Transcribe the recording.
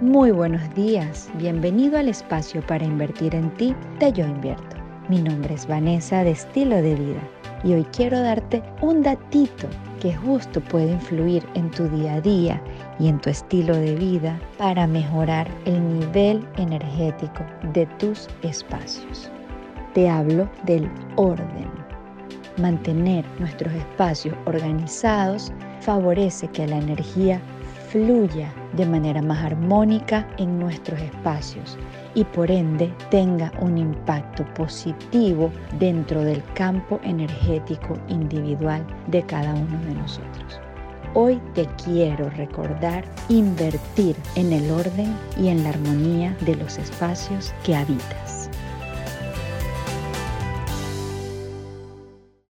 Muy buenos días, bienvenido al espacio para invertir en ti de Yo Invierto. Mi nombre es Vanessa de Estilo de Vida y hoy quiero darte un datito que justo puede influir en tu día a día y en tu estilo de vida para mejorar el nivel energético de tus espacios. Te hablo del orden. Mantener nuestros espacios organizados favorece que la energía fluya de manera más armónica en nuestros espacios y por ende tenga un impacto positivo dentro del campo energético individual de cada uno de nosotros. Hoy te quiero recordar invertir en el orden y en la armonía de los espacios que habitas.